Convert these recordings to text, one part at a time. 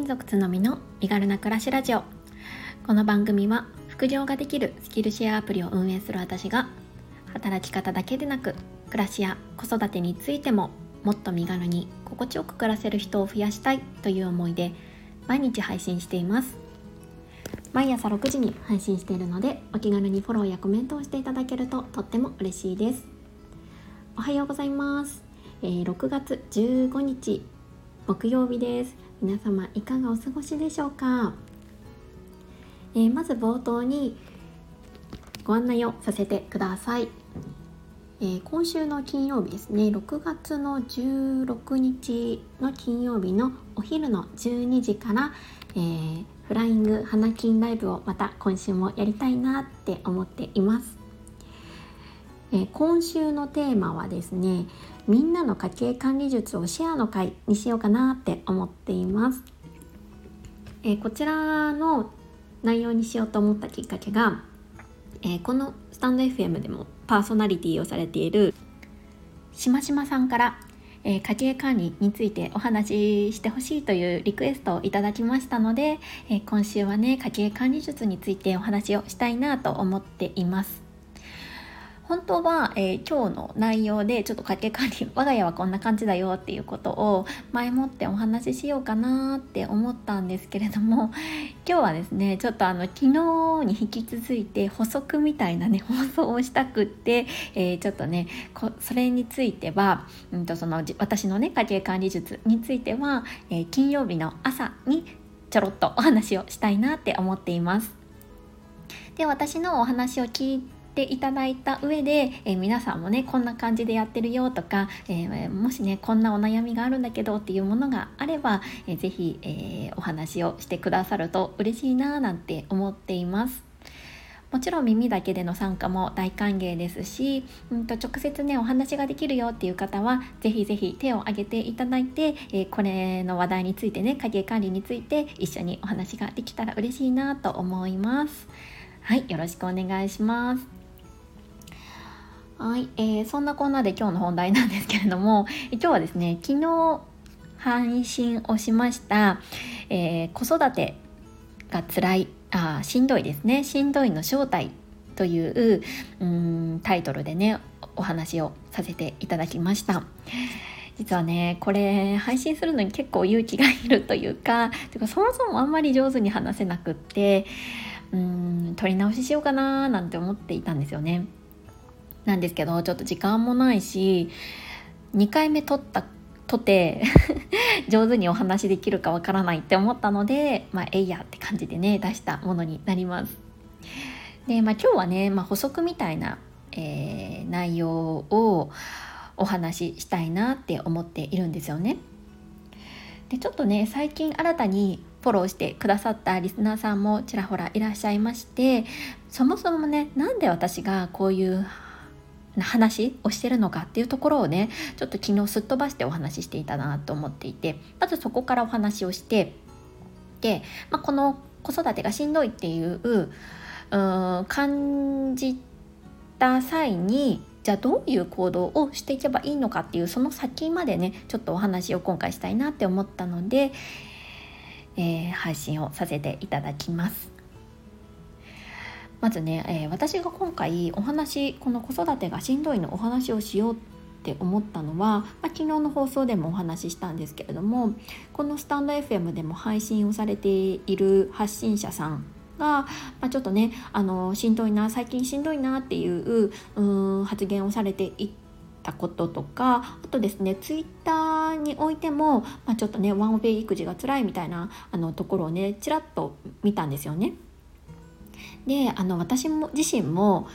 親族つのみの身軽な暮らしラジオ。この番組は副業ができるスキルシェアアプリを運営する私が働き方だけでなく暮らしや子育てについてももっと身軽に心地よく暮らせる人を増やしたいという思いで毎日配信しています。毎朝6時に配信しているのでお気軽にフォローやコメントをしていただけるととっても嬉しいです。おはようございます、えー、6月15日木曜日です。皆様いかがお過ごしでしょうか、えー、まず冒頭にご案内をさせてください、えー、今週の金曜日ですね。6月の16日の金曜日のお昼の12時から、えー、フライング花金ライブをまた今週もやりたいなって思っています。え今週のテーマはですねみんなの家計管理術をシェアの会にしようかなって思っています、えこちらの内容にしようと思ったきっかけが、えこのスタンド FM でもパーソナリティをされているしましまさんからえー、家計管理についてお話ししてほしいというリクエストをいただきましたので、えー、今週はね家計管理術についてお話をしたいなと思っています。本当は、えー、今日の内容でちょっと家計管理我が家はこんな感じだよっていうことを前もってお話ししようかなって思ったんですけれども 今日はですねちょっとあの昨日に引き続いて補足みたいなね 放送をしたくって、えー、ちょっとねそれについては、うんと、その私のね家計管理術については、えー、金曜日の朝にちょろっとお話をしたいなって思っています。で私のお話を聞いていただいた上で、えー、皆さんもねこんな感じでやってるよとか、えー、もしねこんなお悩みがあるんだけどっていうものがあれば、えー、ぜひ、えお話をしてくださると嬉しいななんて思っています。もちろん耳だけでの参加も大歓迎ですし、うんと直接ねお話ができるよっていう方はぜひぜひ手を挙げていただいて、えー、これの話題についてね家計管理について一緒にお話ができたら嬉しいなと思います。はい、よろしくお願いします。はい、えー、そんなこんなで今日の本題なんですけれども 今日はですね昨日配信をしました、えー、子育てが辛いあしんどいですねしんどいの正体といううんタイトルでねお話をさせていただきました。実はねこれ配信するのに結構勇気がいるというかてかそもそもあんまり上手に話せなくってうん撮り直ししようかななんて思っていたんですよね。なんですけどちょっと時間もないし2回目撮ったとて 上手にお話できるかわからないって思ったのでまあえいやって感じでね出したものになります。でまあ今日はね、まあ、補足みたいな、えー、内容をお話ししたいなって思っているんですよね。でちょっとね最近新たにフォローしてくださったリスナーさんもちらほらいらっしゃいましてそもそもねなんで私がこういう話をしてるのかっていうところをねちょっと昨日すっ飛ばしてお話ししていたなと思っていてまずそこからお話をしてで、まあ、この子育てがしんどいっていうう感じた際にじゃあどういう行動をしていけばいいのかっていうその先までねちょっとお話を今回したいなって思ったので、えー、配信をさせていただきます。まずね、えー、私が今回お話この子育てがしんどいのお話をしようって思ったのは、まあ、昨日の放送でもお話ししたんですけれどもこのスタンド FM でも配信をされている発信者さんが、まあ、ちょっとねあのしんどいな最近しんどいなっていうう発言をされていったこととかあとですねツイッターにおいても、まあ、ちょっとねワンオペ育児が辛いみたいなあのところをねちらっと見たんですよね。であの私も自身も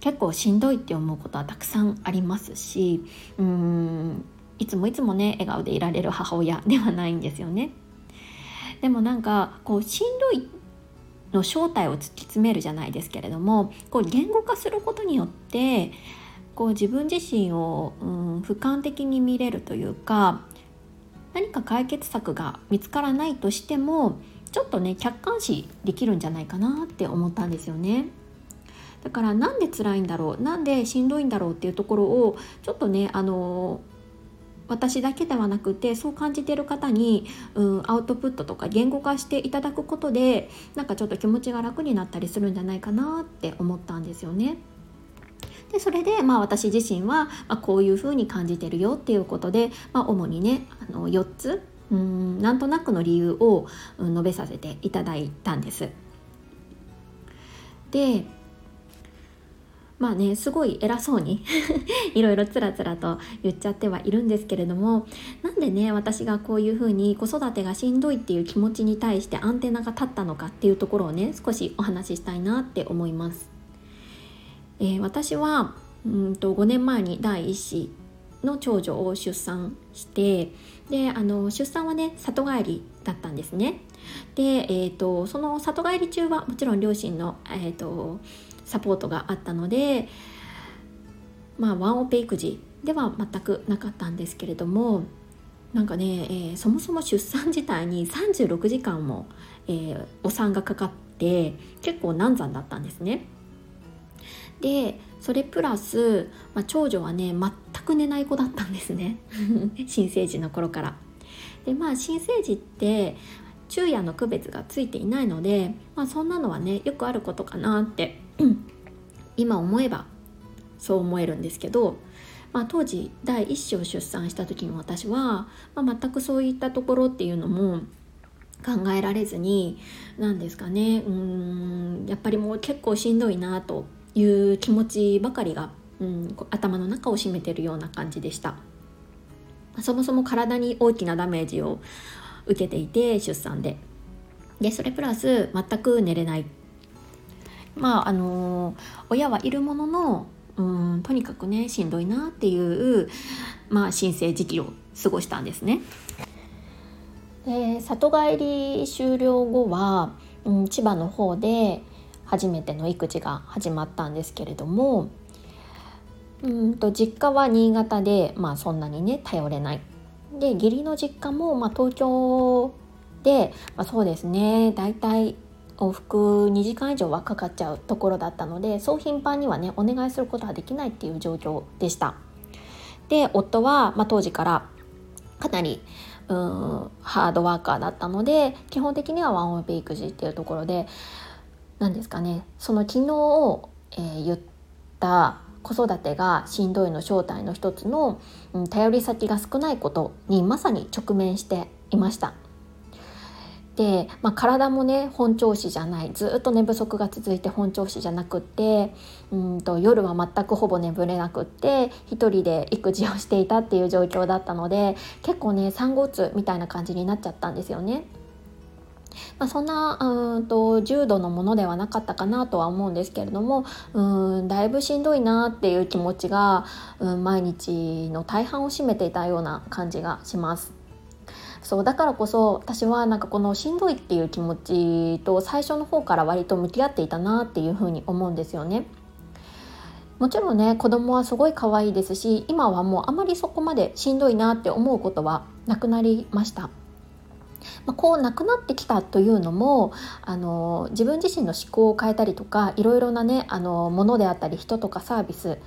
結構しんどいって思うことはたくさんありますしうーんいつもいつもね笑顔でいられる母親ではないんですよね。でもなんかこうしんどいの正体を突き詰めるじゃないですけれどもこう言語化することによってこう自分自身を、うん、俯瞰的に見れるというか何か解決策が見つからないとしてもちょっとね客観視できるんじゃないかなって思ったんですよね。だからなんで辛いんだろうなんでしんどいんだろうっていうところをちょっとねあの私だけではなくてそう感じてる方に、うん、アウトプットとか言語化していただくことでなんかちょっと気持ちが楽になったりするんじゃないかなって思ったんですよね。でそれで、まあ、私自身は、まあ、こういうふうに感じてるよっていうことで、まあ、主にねあの4つうんなんとなくの理由を、述べさせていただいたんです。でまあねすごい偉そうにいろいろつらつらと言っちゃってはいるんですけれどもなんでね私がこういうふうに子育てがしんどいっていう気持ちに対してアンテナが立ったのかっていうところをね少しお話ししたいなって思います。えー、私はうんと5年前に第1子の長女を出産してであの出産はね里帰りだったんですね。で、えーと、その里帰り中はもちろん両親の、えーと、サポートがあったのでまあワンオペ育児では全くなかったんですけれどもなんかね、えー、そもそも出産自体に36時間も、えー、お産がかかって結構難産だったんですね。でそれプラス、まあ、長女はね全く寝ない子だったんですね 新生児の頃から。でまあ新生児って昼夜の区別がついていないので、まあ、そんなのはねよくあることかなって今思えばそう思えるんですけど、まあ、当時第一子を出産した時の私は、まあ、全くそういったところっていうのも考えられずに何ですかねうんやっぱりもう結構しんどいなという気持ちばかりが、うん、頭の中を占めてるような感じでした。そもそも体に大きなダメージを受けていて出産ででそれプラス全く寝れないまああの親はいるもののうんとにかくねしんどいなっていう、まあ、申請時期を過ごしたんですね。で里帰り終了後は、うん、千葉の方で初めての育児が始まったんですけれどもうんと実家は新潟で、まあ、そんなにね頼れない。で義理の実家も、まあ、東京で、まあ、そうですね大体往復2時間以上はかかっちゃうところだったのでそう頻繁にはねお願いすることはできないっていう状況でした。で夫は、まあ、当時からかなりうーんハードワーカーだったので基本的にはワンオペ育児っていうところで何ですかねその昨日、えー、言った子育てがしんどいの正体の一つの、うん、頼り先が少ないことにまさに直面していました。で、まあ、体もね本調子じゃないずっと寝不足が続いて本調子じゃなくってうんと夜は全くほぼ眠れなくって一人で育児をしていたっていう状況だったので結構ね産後うつみたいな感じになっちゃったんですよね。まあ、そんなうんと重度のものではなかったかなとは思うんですけれどもうんだいぶしんどいなっていう気持ちがうん毎日の大半を占めていたような感じがします。そうだからこそ私はなんかこのしんどいっていう気持ちと最初の方から割と向き合っていたなっていうふうに思うんですよね。もちろんね子供はすごい可愛いですし今はもうあまりそこまでしんどいなって思うことはなくなりました。まあ、こうなくなってきたというのもあの自分自身の思考を変えたりとかいろいろなねあのものであったり人とかサービス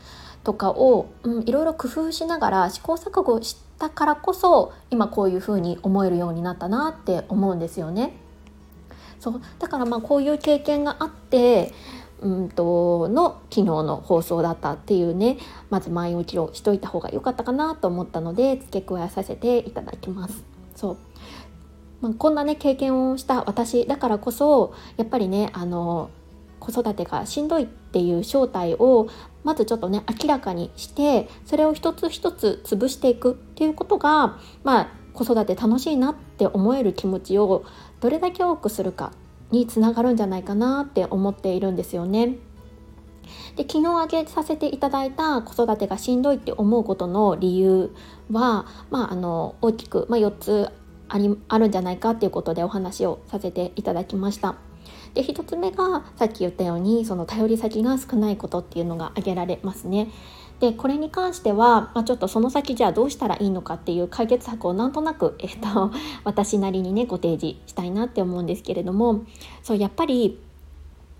とかを、うん、いろいろ工夫しながら試行錯誤したからこそ今こういうふうに思えるようになったなって思うんですよね。そうだからまあこういう経験があってうんとの昨日の放送だったっていうねまず前置きをしといた方が良かったかなと思ったので付け加えさせていただきます。そうまあ、こんなね経験をした私だからこそやっぱりねあの子育てがしんどいっていう正体をまずちょっとね明らかにしてそれを一つ一つ潰していくっていうことがまあ子育て楽しいなって思える気持ちをどれだけ多くするかにつながるんじゃないかなって思っているんですよね。で昨日挙げさせていただいた子育てがしんどいって思うことの理由は、まあ、あの大きく、まあ、4つありあるんじゃないかっていうことでお話をさせていただきました。で1つ目がさっき言ったようにその頼り先が少ないことっていうのが挙げられますね。でこれに関しては、まあ、ちょっとその先じゃあどうしたらいいのかっていう解決策をなんとなく、えっと、私なりにねご提示したいなって思うんですけれどもそうやっぱり、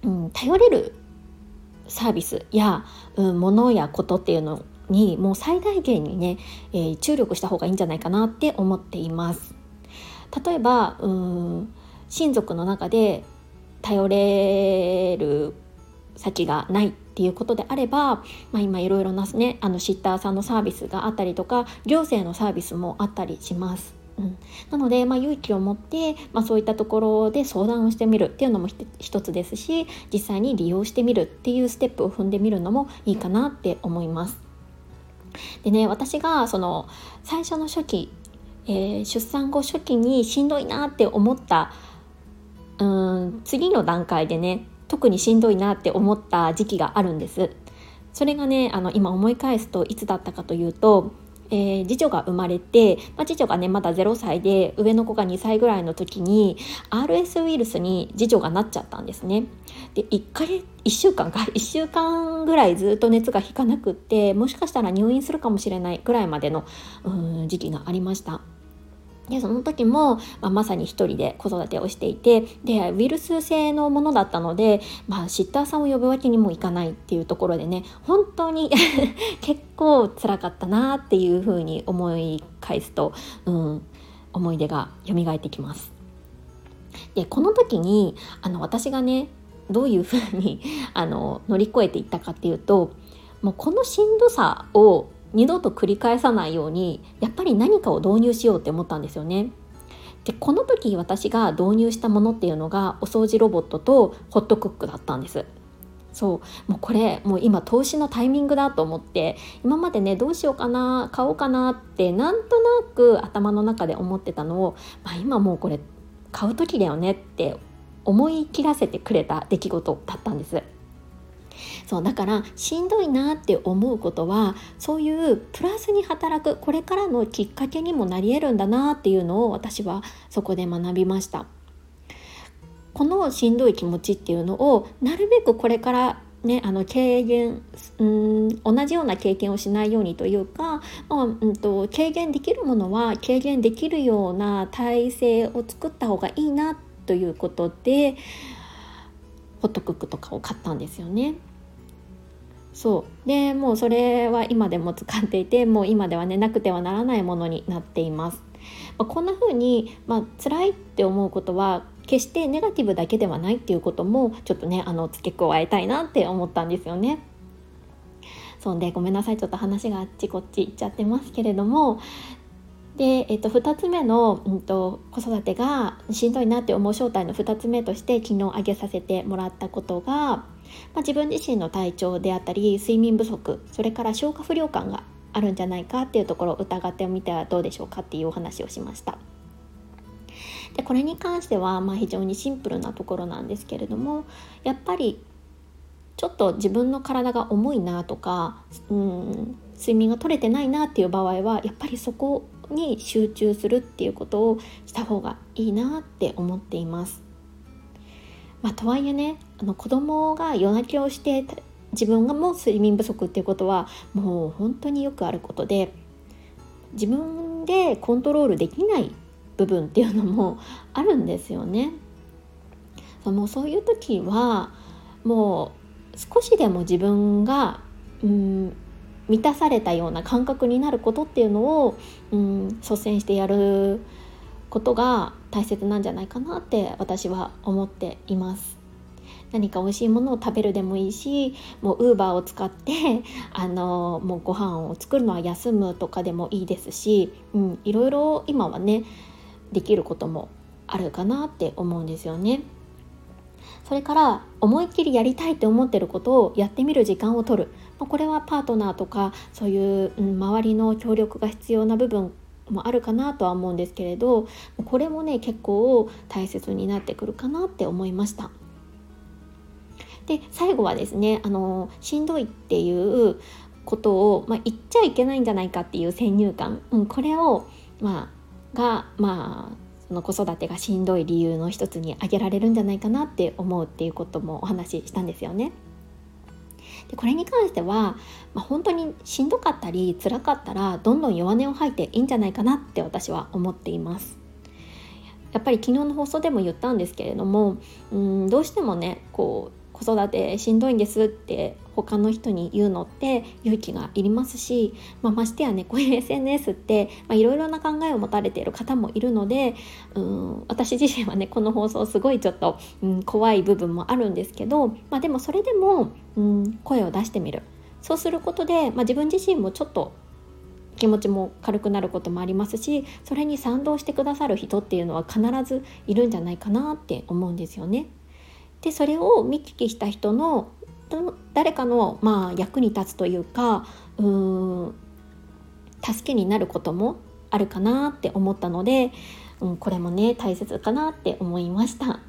うん、頼れるサービスや、うん、物やことっていうのにもう最大限にね、えー、注力した方がいいんじゃないかなって思っています。例えばうん親族の中で頼れる先がないっていうことであれば、まあ、今いろいろなねあのシッターさんのサービスがあったりとか行政のサービスもあったりします。うん、なので、まあ、勇気を持って、まあ、そういったところで相談をしてみるっていうのも一つですし実際に利用してみるっていうステップを踏んでみるのもいいかなって思います。でね私がその最初の初期、えー、出産後初期にしんどいなって思ったうん次の段階でね特にしんどいなって思った時期があるんです。それがねあの今思い返すといつだったかというとえー、次女が生まれて、まあ、次女がねまだ0歳で上の子が2歳ぐらいの時に RS ウイルスに次女がなっちゃったんですね。で1回1週間か 1週間ぐらいずっと熱が引かなくってもしかしたら入院するかもしれないぐらいまでの時期がありました。でその時も、まあ、まさに一人で子育てをしていてでウイルス性のものだったので、まあ、シッターさんを呼ぶわけにもいかないっていうところでね本当に 結構辛かったなっていうふうに思い返すと、うん、思い出が蘇ってきます。でこの時にあの私がねどういうふうにあの乗り越えていったかっていうともうこのしんどさを二度と繰り返さないようにやっぱり何かを導入しようって思ったんですよね。でこの時私が導入したものっていうのがお掃除ロボットとホットクックだったんです。そうもうこれもう今投資のタイミングだと思って今までねどうしようかな買おうかなってなんとなく頭の中で思ってたのを、まあ、今もうこれ買う時だよねって思い切らせてくれた出来事だったんです。そうだからしんどいなって思うことはそういうプラスに働くこれからのきっかけにもなり得るんだなっていうのを私はそこで学びました。このしんどい気持ちっていうのをなるべくこれからね、あの軽減うん同じような経験をしないようにというか、まあ、うんと軽減できるものは軽減できるような体制を作った方がいいなということでホットクックとかを買ったんですよね。そうでもうそれは今でも使っていてもう今ではねなくてはならないものになっています。まあ、こんな風に、まあ辛いって思うことは決してネガティブだけではないっていうこともちょっとねあの付け加えたいなって思ったんですよね。そんでごめんなさいちょっと話があっちこっち行っちゃってますけれどもで、えっと、2つ目の、うんと、子育てがしんどいなって思う正体の2つ目として昨日挙げさせてもらったことが、まあ、自分自身の体調であったり睡眠不足それから消化不良感があるんじゃないかっていうところを疑ってみてはどうでしょうかっていうお話をしました。でこれに関しては、まあ、非常にシンプルなところなんですけれどもやっぱりちょっと自分の体が重いなとかうん睡眠が取れてないなっていう場合はやっぱりそこに集中するっていうことをした方がいいなって思っています。まあ、とはいえねあの子供が夜泣きをして自分がもう睡眠不足っていうことはもう本当によくあることで自分でコントロールできない部分っていうのもあるんですよね。そのそういう時はもう少しでも自分がうん満たされたような感覚になることっていうのを、うん、率先してやることが大切なんじゃないかなって私は思っています。何か美味しいものを食べるでもいいしもうウーバーを使って あのもうご飯を作るのは休むとかでもいいですし、うん、いろいろ今はねできることもあるかなって思うんですよね。それから思いっきりやりたいって思ってることをやってみる時間を取るこれはパートナーとかそういう、周りの協力が必要な部分もあるかなとは思うんですけれどこれもね結構大切になってくるかなって思いました。で最後はですねあのしんどいっていうことを、まあ、言っちゃいけないんじゃないかっていう先入観、うん、これを、まあ、がまあその子育てがしんどい理由の一つに挙げられるんじゃないかなって思うっていうこともお話ししたんですよね。でこれに関しては、まあ、本当にしんどかったり辛かったらどんどん弱音を吐いていいんじゃないかなって私は思っています。やっぱり昨日の放送でも言ったんですけれどもうんどうしてもねこう子育てしんどいんですって他の人に言うのって勇気がいりますし、まあ、ましてやねこういう SNS っていろいろな考えを持たれている方もいるのでうん私自身はねこの放送すごいちょっと、うん、怖い部分もあるんですけど、まあ、でもそれでも、うん、声を出してみるそうすることで、まあ、自分自身もちょっと気持ちも軽くなることもありますしそれに賛同してくださる人っていうのは必ずいるんじゃないかなって思うんですよね。でそれを見聞きした人の誰かのまあ役に立つというかうーん助けになることもあるかなって思ったので、うん、これもね大切かなって思いました。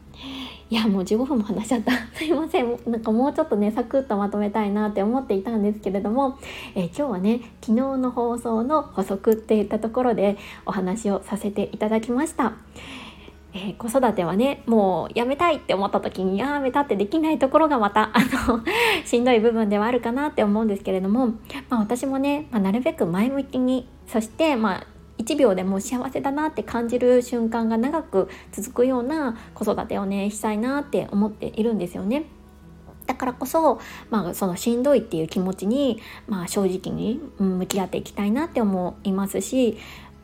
いやもう15分も話しちゃった すいませんなんかもうちょっとねサクッとまとめたいなって思っていたんですけれども、えー、今日はね昨日の放送の補足っていったところでお話をさせていただきました。えー、子育てはねもうやめたいって思った時にやめたってできないところがまた あのしんどい部分ではあるかなって思うんですけれども、まあ、私もね、まあ、なるべく前向きにそしてまあ1秒でも幸せだなって感じる瞬間が長く続くような子育てをねしたいなって思っているんですよね。だからこそ、まあ、そのしんどいっていう気持ちに、まあ、正直に向き合っていきたいなって思いますし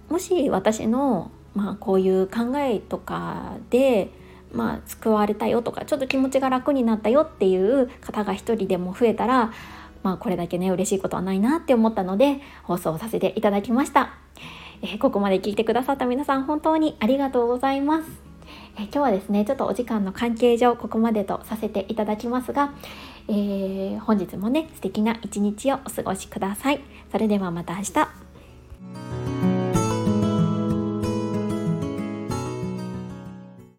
もし私の、まあ、こういう考えとかで、まあ、救われたよとかちょっと気持ちが楽になったよっていう方が一人でも増えたら、まあ、これだけね嬉しいことはないなって思ったので放送させていただきました。えここまで聞いてくださった皆さん本当にありがとうございます。え今日はですねちょっとお時間の関係上ここまでとさせていただきますが、えー、本日もね素敵な一日をお過ごしください。それではまた明日。